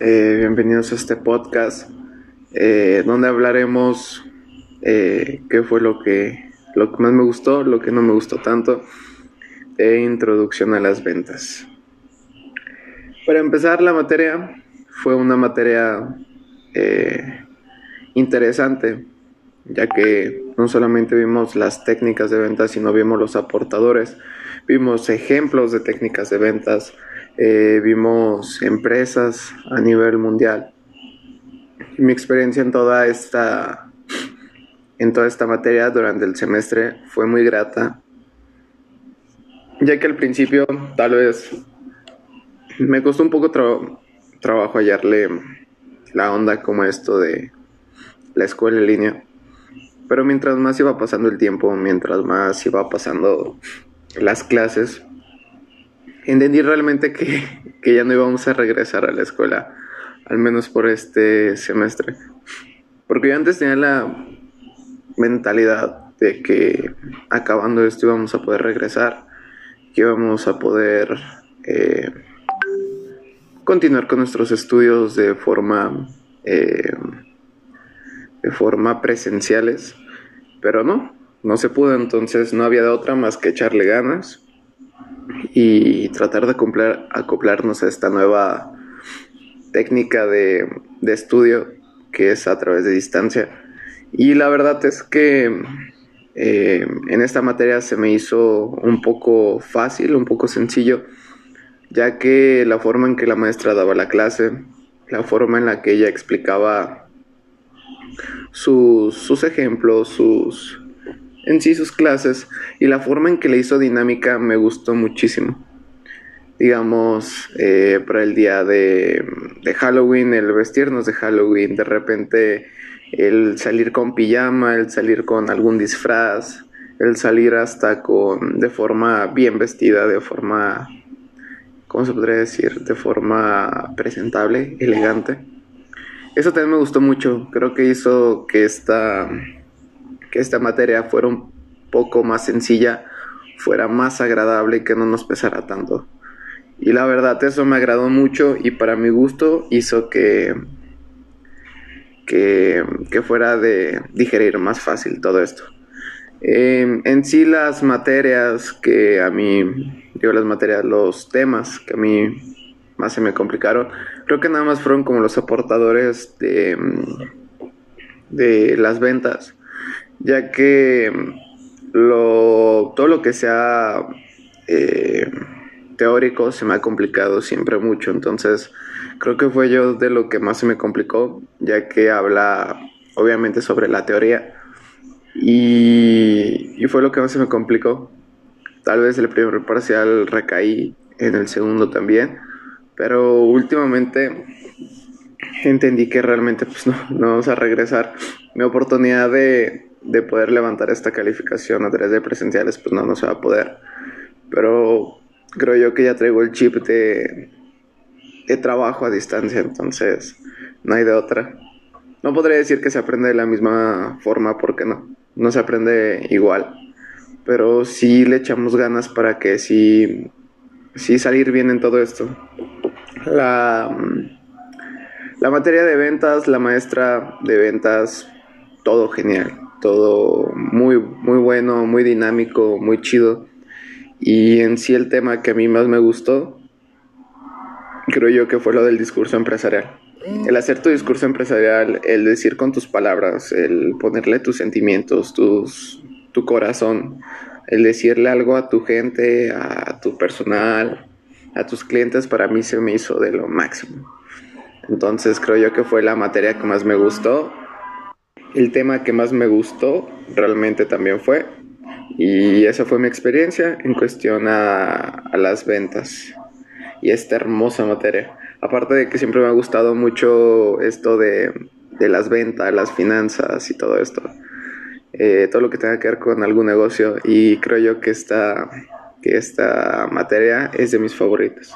Eh, bienvenidos a este podcast eh, donde hablaremos eh, qué fue lo que, lo que más me gustó, lo que no me gustó tanto e introducción a las ventas. Para empezar, la materia fue una materia interesante, ya que no solamente vimos las técnicas de ventas, sino vimos los aportadores, vimos ejemplos de técnicas de ventas, eh, vimos empresas a nivel mundial. mi experiencia en toda esta en toda esta materia durante el semestre fue muy grata, ya que al principio tal vez me costó un poco trabajo hallarle la onda como esto de la escuela en línea. Pero mientras más iba pasando el tiempo, mientras más iba pasando las clases, entendí realmente que, ya no íbamos a regresar a la escuela, al menos por este semestre. Porque yo antes tenía la mentalidad de que acabando esto íbamos a poder regresar, que íbamos a poder eh, continuar con nuestros estudios de forma eh, de forma presenciales, pero no, no se pudo, entonces no había de otra más que echarle ganas y tratar de acoplarnos a esta nueva técnica de, estudio que es a través de distancia. Y la verdad es que eh, en esta materia se me hizo un poco fácil, un poco sencillo, ya que la forma en que la maestra daba la clase, la forma en la que ella explicaba sus, sus ejemplos, sus, en sí sus clases y la forma en que le hizo dinámica me gustó muchísimo. Digamos, eh, para el día de, de Halloween, el vestirnos de Halloween, de repente el salir con pijama, el salir con algún disfraz, el salir hasta con de forma bien vestida, de forma, ¿cómo se podría decir? De forma presentable, elegante. Eso también me gustó mucho. Creo que hizo que esta que esta materia fuera un poco más sencilla, fuera más agradable y que no nos pesara tanto. Y la verdad, eso me agradó mucho y para mi gusto hizo que, que, fuera de digerir más fácil todo esto. Em, en sí las materias que a mí, digo las materias, los temas que a mí más se me complicaron, creo que nada más fueron como los aportadores de, de las ventas ya que lo, todo lo que sea eh, teórico se me ha complicado siempre mucho, entonces creo que fue yo de lo que más se me complicó, ya que habla obviamente sobre la teoría y, y fue lo que más se me complicó. Tal vez el primer parcial recaí en el segundo también, pero últimamente entendí que realmente pues no, no vamos a regresar. Mi oportunidad de, de poder levantar esta calificación a través de presenciales, pues no, no se va a poder. Pero creo yo que ya traigo el chip de, de trabajo a distancia, entonces no hay de otra. No podría decir que se aprende de la misma forma, porque no, no se aprende igual. Pero sí le echamos ganas para que sí, sí salir bien en todo esto. La, la materia de ventas, la maestra de ventas, todo genial todo muy, muy bueno, muy dinámico, muy chido. Y en sí el tema que a mí más me gustó, creo yo que fue lo del discurso empresarial. El hacer tu discurso empresarial, el decir con tus palabras, el ponerle tus sentimientos, tus, tu corazón, el decirle algo a tu gente, a tu personal, a tus clientes, para mí se me hizo de lo máximo. Entonces creo yo que fue la materia que más me gustó el tema que más me gustó realmente también fue. Y esa fue mi experiencia en cuestión a, las ventas y esta hermosa materia. Aparte de que siempre me ha gustado mucho esto de, las ventas, las finanzas y todo esto. Eh, todo lo que tenga que ver con algún negocio y creo yo que esta, que esta materia es de mis favoritos.